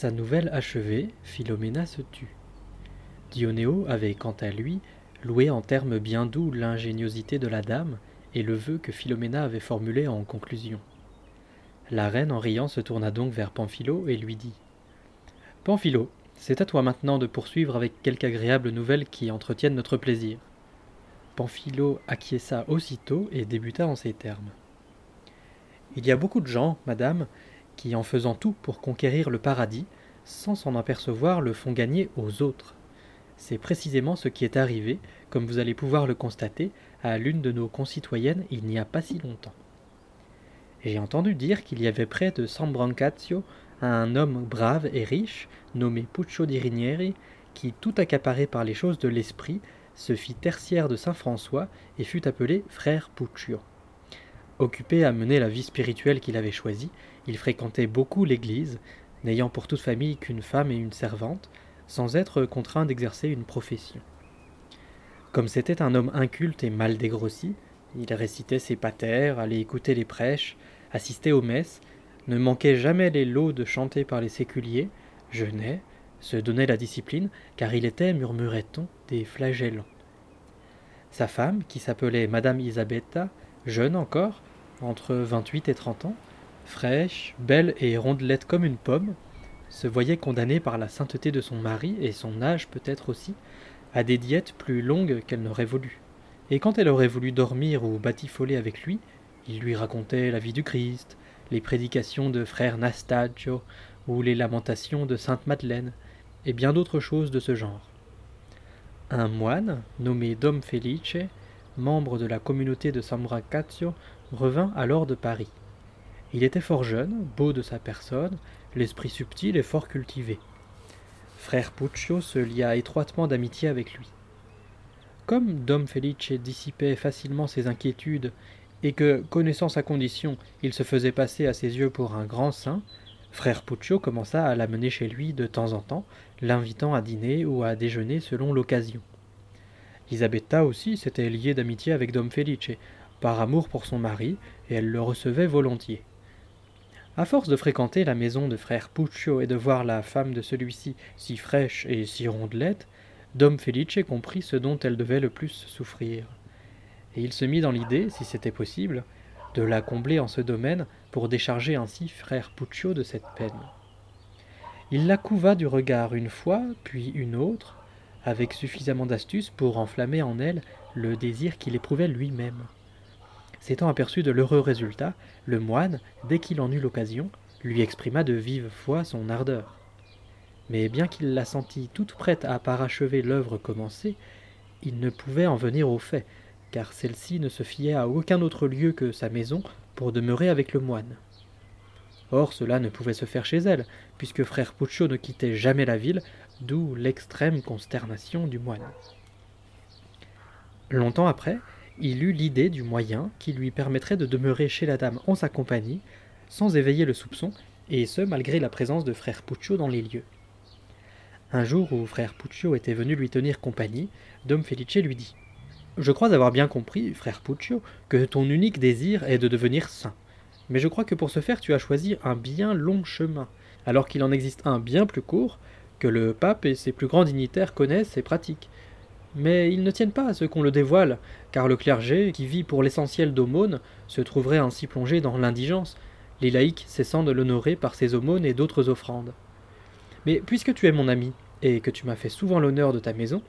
Sa nouvelle achevée, Philomena se tut. Dionéo avait, quant à lui, loué en termes bien doux l'ingéniosité de la dame et le vœu que Philomena avait formulé en conclusion. La reine, en riant, se tourna donc vers Pamphilo et lui dit Pamphilo, c'est à toi maintenant de poursuivre avec quelque agréable nouvelle qui entretienne notre plaisir. Pamphilo acquiesça aussitôt et débuta en ces termes. Il y a beaucoup de gens, madame, qui, en faisant tout pour conquérir le paradis, sans s'en apercevoir, le font gagner aux autres. C'est précisément ce qui est arrivé, comme vous allez pouvoir le constater, à l'une de nos concitoyennes il n'y a pas si longtemps. J'ai entendu dire qu'il y avait près de San Brancazio un homme brave et riche, nommé Puccio di Rinieri, qui, tout accaparé par les choses de l'esprit, se fit tertiaire de saint François et fut appelé frère Puccio. Occupé à mener la vie spirituelle qu'il avait choisie, il fréquentait beaucoup l'église, n'ayant pour toute famille qu'une femme et une servante, sans être contraint d'exercer une profession. Comme c'était un homme inculte et mal dégrossi, il récitait ses patères, allait écouter les prêches, assistait aux messes, ne manquait jamais les laudes chantées par les séculiers, jeûnait, se donnait la discipline, car il était, murmurait-on, des flagellants. Sa femme, qui s'appelait Madame Isabetta, jeune encore, entre vingt-huit et trente ans, fraîche, belle et rondelette comme une pomme, se voyait condamnée par la sainteté de son mari et son âge peut-être aussi à des diètes plus longues qu'elle n'aurait voulu. Et quand elle aurait voulu dormir ou batifoler avec lui, il lui racontait la vie du Christ, les prédications de frère Nastagio ou les lamentations de sainte Madeleine, et bien d'autres choses de ce genre. Un moine, nommé Dom Felice, membre de la communauté de San revint alors de Paris. Il était fort jeune, beau de sa personne, l'esprit subtil et fort cultivé. Frère Puccio se lia étroitement d'amitié avec lui. Comme Dom Felice dissipait facilement ses inquiétudes et que, connaissant sa condition, il se faisait passer à ses yeux pour un grand saint, frère Puccio commença à l'amener chez lui de temps en temps, l'invitant à dîner ou à déjeuner selon l'occasion. Isabetta aussi s'était liée d'amitié avec Dom Felice, par amour pour son mari, et elle le recevait volontiers. À force de fréquenter la maison de frère Puccio et de voir la femme de celui-ci si fraîche et si rondelette, Dom Felice comprit ce dont elle devait le plus souffrir. Et il se mit dans l'idée, si c'était possible, de la combler en ce domaine pour décharger ainsi frère Puccio de cette peine. Il la couva du regard une fois, puis une autre, avec suffisamment d'astuce pour enflammer en elle le désir qu'il éprouvait lui-même. S'étant aperçu de l'heureux résultat, le moine, dès qu'il en eut l'occasion, lui exprima de vive foi son ardeur. Mais bien qu'il la sentît toute prête à parachever l'œuvre commencée, il ne pouvait en venir au fait, car celle-ci ne se fiait à aucun autre lieu que sa maison pour demeurer avec le moine. Or cela ne pouvait se faire chez elle, puisque frère Puccio ne quittait jamais la ville, d'où l'extrême consternation du moine. Longtemps après, il eut l'idée du moyen qui lui permettrait de demeurer chez la dame en sa compagnie, sans éveiller le soupçon, et ce malgré la présence de frère Puccio dans les lieux. Un jour où frère Puccio était venu lui tenir compagnie, Dom Felice lui dit Je crois avoir bien compris, frère Puccio, que ton unique désir est de devenir saint. Mais je crois que pour ce faire tu as choisi un bien long chemin, alors qu'il en existe un bien plus court, que le pape et ses plus grands dignitaires connaissent et pratiquent, mais ils ne tiennent pas à ce qu'on le dévoile, car le clergé, qui vit pour l'essentiel d'aumônes, se trouverait ainsi plongé dans l'indigence, les laïcs cessant de l'honorer par ses aumônes et d'autres offrandes. Mais puisque tu es mon ami, et que tu m'as fait souvent l'honneur de ta maison,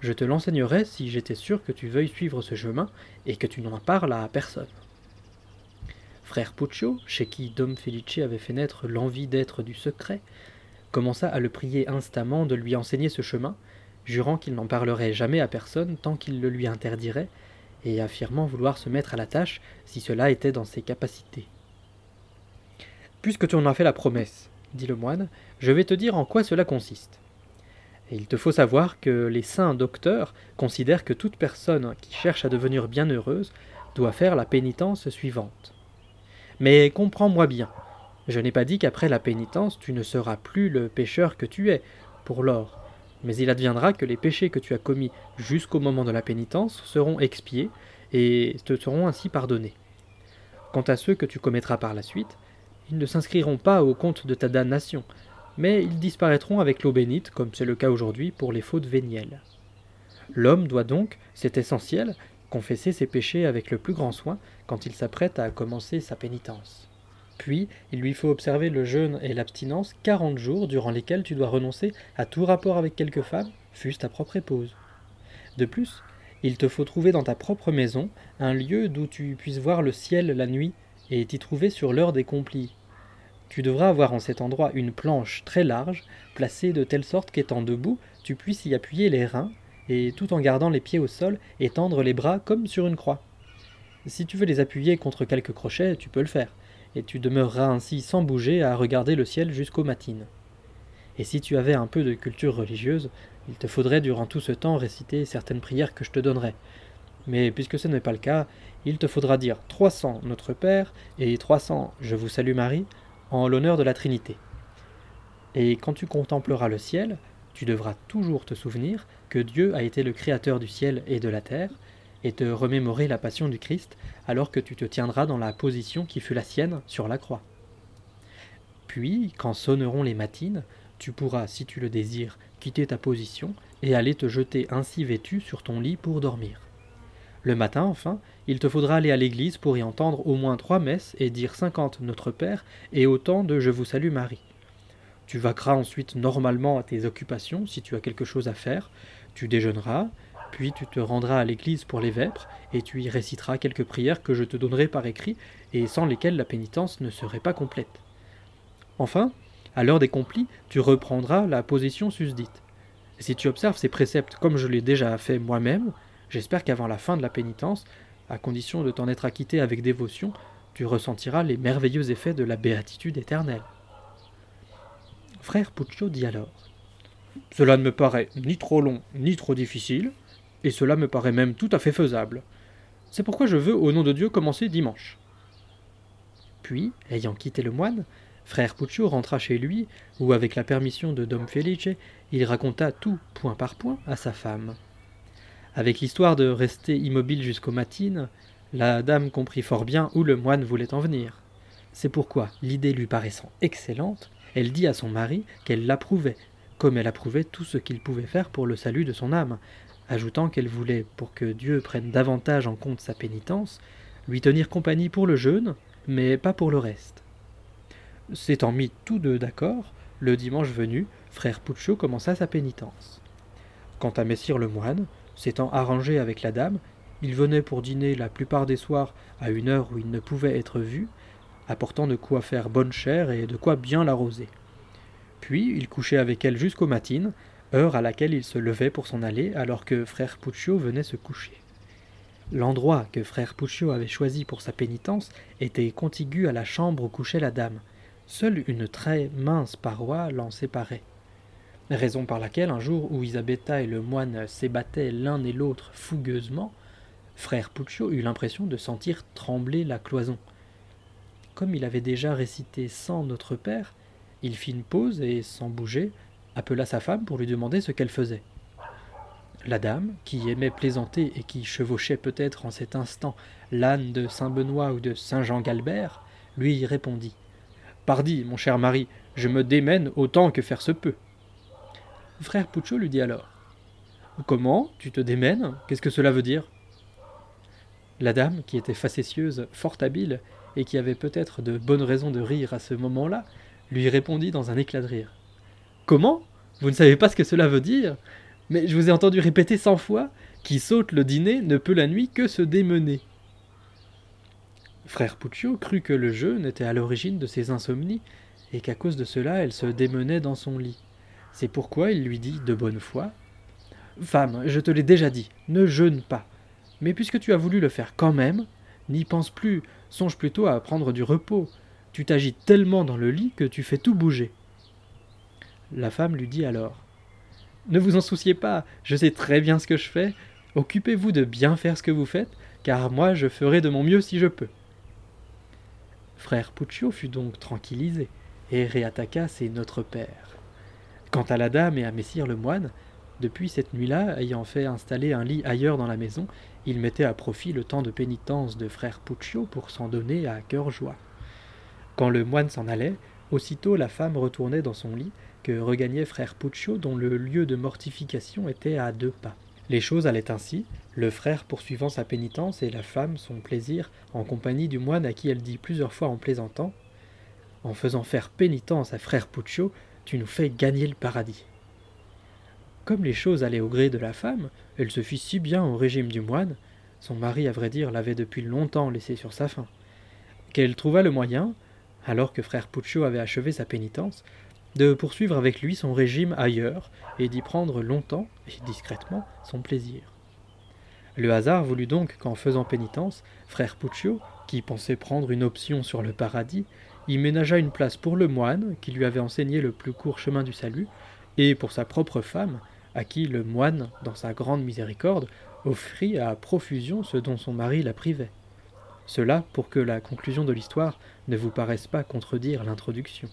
je te l'enseignerai si j'étais sûr que tu veuilles suivre ce chemin et que tu n'en parles à personne. Frère Puccio, chez qui Dom Felice avait fait naître l'envie d'être du secret, commença à le prier instamment de lui enseigner ce chemin, jurant qu'il n'en parlerait jamais à personne tant qu'il le lui interdirait, et affirmant vouloir se mettre à la tâche si cela était dans ses capacités. Puisque tu en as fait la promesse, dit le moine, je vais te dire en quoi cela consiste. Il te faut savoir que les saints docteurs considèrent que toute personne qui cherche à devenir bienheureuse doit faire la pénitence suivante. Mais comprends-moi bien, je n'ai pas dit qu'après la pénitence tu ne seras plus le pécheur que tu es, pour l'or, mais il adviendra que les péchés que tu as commis jusqu'au moment de la pénitence seront expiés et te seront ainsi pardonnés. Quant à ceux que tu commettras par la suite, ils ne s'inscriront pas au compte de ta damnation, mais ils disparaîtront avec l'eau bénite, comme c'est le cas aujourd'hui pour les fautes vénielles. L'homme doit donc, c'est essentiel, confesser ses péchés avec le plus grand soin quand il s'apprête à commencer sa pénitence. Puis, il lui faut observer le jeûne et l'abstinence quarante jours durant lesquels tu dois renoncer à tout rapport avec quelque femme, fût-ce ta propre épouse. De plus, il te faut trouver dans ta propre maison un lieu d'où tu puisses voir le ciel la nuit et t'y trouver sur l'heure des complis. Tu devras avoir en cet endroit une planche très large, placée de telle sorte qu'étant debout, tu puisses y appuyer les reins, et tout en gardant les pieds au sol, étendre les bras comme sur une croix. Si tu veux les appuyer contre quelques crochets, tu peux le faire, et tu demeureras ainsi sans bouger à regarder le ciel jusqu'aux matines. Et si tu avais un peu de culture religieuse, il te faudrait durant tout ce temps réciter certaines prières que je te donnerai. Mais puisque ce n'est pas le cas, il te faudra dire 300 Notre Père et 300 Je vous salue Marie en l'honneur de la Trinité. Et quand tu contempleras le ciel, tu devras toujours te souvenir que Dieu a été le créateur du ciel et de la terre, et te remémorer la passion du Christ alors que tu te tiendras dans la position qui fut la sienne sur la croix. Puis, quand sonneront les matines, tu pourras, si tu le désires, quitter ta position et aller te jeter ainsi vêtu sur ton lit pour dormir. Le matin, enfin, il te faudra aller à l'église pour y entendre au moins trois messes et dire cinquante Notre Père et autant de Je vous salue Marie. Tu vaqueras ensuite normalement à tes occupations si tu as quelque chose à faire, tu déjeuneras, puis tu te rendras à l'église pour les vêpres, et tu y réciteras quelques prières que je te donnerai par écrit, et sans lesquelles la pénitence ne serait pas complète. Enfin, à l'heure des complis, tu reprendras la position susdite. si tu observes ces préceptes comme je l'ai déjà fait moi-même, j'espère qu'avant la fin de la pénitence, à condition de t'en être acquitté avec dévotion, tu ressentiras les merveilleux effets de la béatitude éternelle. Frère Puccio dit alors Cela ne me paraît ni trop long ni trop difficile, et cela me paraît même tout à fait faisable. C'est pourquoi je veux, au nom de Dieu, commencer dimanche. Puis, ayant quitté le moine, frère Puccio rentra chez lui, où, avec la permission de Dom Felice, il raconta tout, point par point, à sa femme. Avec l'histoire de rester immobile jusqu'aux matines, la dame comprit fort bien où le moine voulait en venir. C'est pourquoi, l'idée lui paraissant excellente, elle dit à son mari qu'elle l'approuvait, comme elle approuvait tout ce qu'il pouvait faire pour le salut de son âme, ajoutant qu'elle voulait, pour que Dieu prenne davantage en compte sa pénitence, lui tenir compagnie pour le jeûne, mais pas pour le reste. S'étant mis tous deux d'accord, le dimanche venu, frère Puccio commença sa pénitence. Quant à Messire le moine, s'étant arrangé avec la dame, il venait pour dîner la plupart des soirs à une heure où il ne pouvait être vu, apportant de quoi faire bonne chère et de quoi bien l'arroser. Puis il couchait avec elle jusqu'aux matines, heure à laquelle il se levait pour s'en aller alors que frère Puccio venait se coucher. L'endroit que frère Puccio avait choisi pour sa pénitence était contigu à la chambre où couchait la dame. Seule une très mince paroi l'en séparait. Raison par laquelle, un jour où Isabetta et le moine s'ébattaient l'un et l'autre fougueusement, frère Puccio eut l'impression de sentir trembler la cloison. Comme il avait déjà récité sans Notre Père, il fit une pause et, sans bouger, appela sa femme pour lui demander ce qu'elle faisait. La dame, qui aimait plaisanter et qui chevauchait peut-être en cet instant l'âne de Saint Benoît ou de Saint Jean Galbert, lui répondit. Pardi, mon cher mari, je me démène autant que faire se peut. Frère Puccio lui dit alors. Comment Tu te démènes? Qu'est-ce que cela veut dire? La dame, qui était facétieuse, fort habile, et qui avait peut-être de bonnes raisons de rire à ce moment-là, lui répondit dans un éclat de rire. Comment Vous ne savez pas ce que cela veut dire Mais je vous ai entendu répéter cent fois Qui saute le dîner ne peut la nuit que se démener. Frère Puccio crut que le jeu n'était à l'origine de ses insomnies, et qu'à cause de cela elle se démenait dans son lit. C'est pourquoi il lui dit de bonne foi Femme, je te l'ai déjà dit, ne jeûne pas. Mais puisque tu as voulu le faire quand même, n'y pense plus, songe plutôt à prendre du repos. Tu t'agites tellement dans le lit que tu fais tout bouger. La femme lui dit alors Ne vous en souciez pas, je sais très bien ce que je fais. Occupez-vous de bien faire ce que vous faites, car moi je ferai de mon mieux si je peux. Frère Puccio fut donc tranquillisé et réattaqua ses Notre Père. Quant à la dame et à Messire le moine, depuis cette nuit-là, ayant fait installer un lit ailleurs dans la maison, il mettait à profit le temps de pénitence de frère Puccio pour s'en donner à cœur joie. Quand le moine s'en allait, Aussitôt la femme retournait dans son lit, que regagnait frère Puccio, dont le lieu de mortification était à deux pas. Les choses allaient ainsi, le frère poursuivant sa pénitence et la femme son plaisir en compagnie du moine à qui elle dit plusieurs fois en plaisantant En faisant faire pénitence à frère Puccio, tu nous fais gagner le paradis. Comme les choses allaient au gré de la femme, elle se fit si bien au régime du moine, son mari à vrai dire l'avait depuis longtemps laissé sur sa faim, qu'elle trouva le moyen, alors que frère Puccio avait achevé sa pénitence, de poursuivre avec lui son régime ailleurs et d'y prendre longtemps et discrètement son plaisir. Le hasard voulut donc qu'en faisant pénitence, frère Puccio, qui pensait prendre une option sur le paradis, y ménagea une place pour le moine, qui lui avait enseigné le plus court chemin du salut, et pour sa propre femme, à qui le moine, dans sa grande miséricorde, offrit à profusion ce dont son mari la privait. Cela pour que la conclusion de l'histoire ne vous paraisse pas contredire l'introduction.